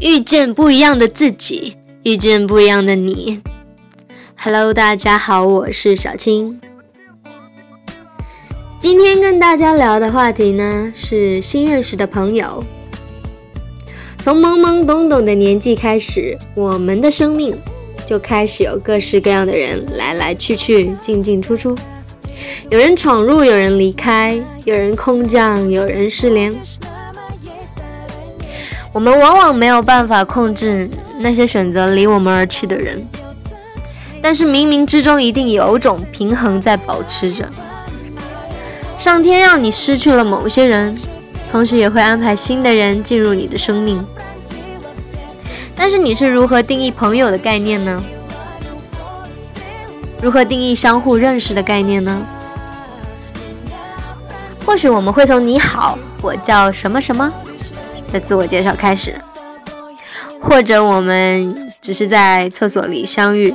遇见不一样的自己，遇见不一样的你。Hello，大家好，我是小青。今天跟大家聊的话题呢是新认识的朋友。从懵懵懂懂的年纪开始，我们的生命就开始有各式各样的人来来去去，进进出出。有人闯入，有人离开，有人空降，有人失联。我们往往没有办法控制那些选择离我们而去的人，但是冥冥之中一定有种平衡在保持着。上天让你失去了某些人，同时也会安排新的人进入你的生命。但是你是如何定义朋友的概念呢？如何定义相互认识的概念呢？或许我们会从“你好，我叫什么什么”。的自我介绍开始，或者我们只是在厕所里相遇，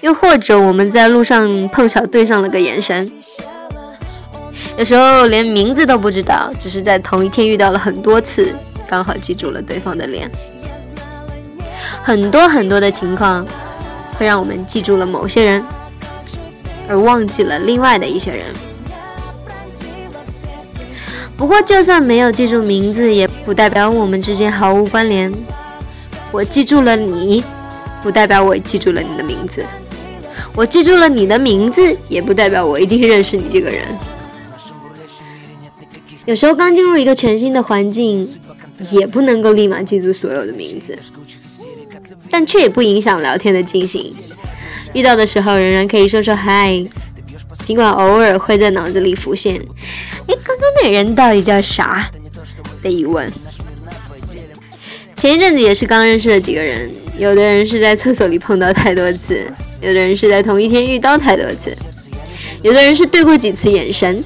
又或者我们在路上碰巧对上了个眼神，有时候连名字都不知道，只是在同一天遇到了很多次，刚好记住了对方的脸。很多很多的情况会让我们记住了某些人，而忘记了另外的一些人。不过，就算没有记住名字，也不代表我们之间毫无关联。我记住了你，不代表我记住了你的名字；我记住了你的名字，也不代表我一定认识你这个人。有时候刚进入一个全新的环境，也不能够立马记住所有的名字，但却也不影响聊天的进行。遇到的时候，仍然可以说说嗨。尽管偶尔会在脑子里浮现“哎，刚刚那人到底叫啥”的疑问。前一阵子也是刚认识了几个人，有的人是在厕所里碰到太多次，有的人是在同一天遇到太多次，有的人是对过几次眼神，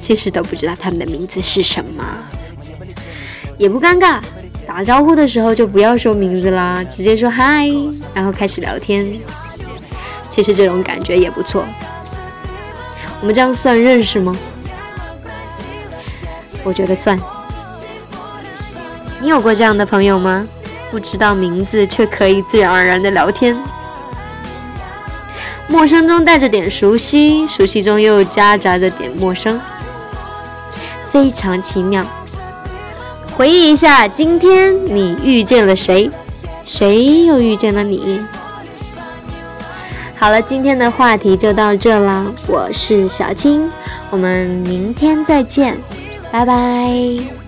其实都不知道他们的名字是什么，也不尴尬。打招呼的时候就不要说名字啦，直接说嗨，然后开始聊天。其实这种感觉也不错。我们这样算认识吗？我觉得算。你有过这样的朋友吗？不知道名字却可以自然而然的聊天，陌生中带着点熟悉，熟悉中又夹杂着点陌生，非常奇妙。回忆一下，今天你遇见了谁？谁又遇见了你？好了，今天的话题就到这了。我是小青，我们明天再见，拜拜。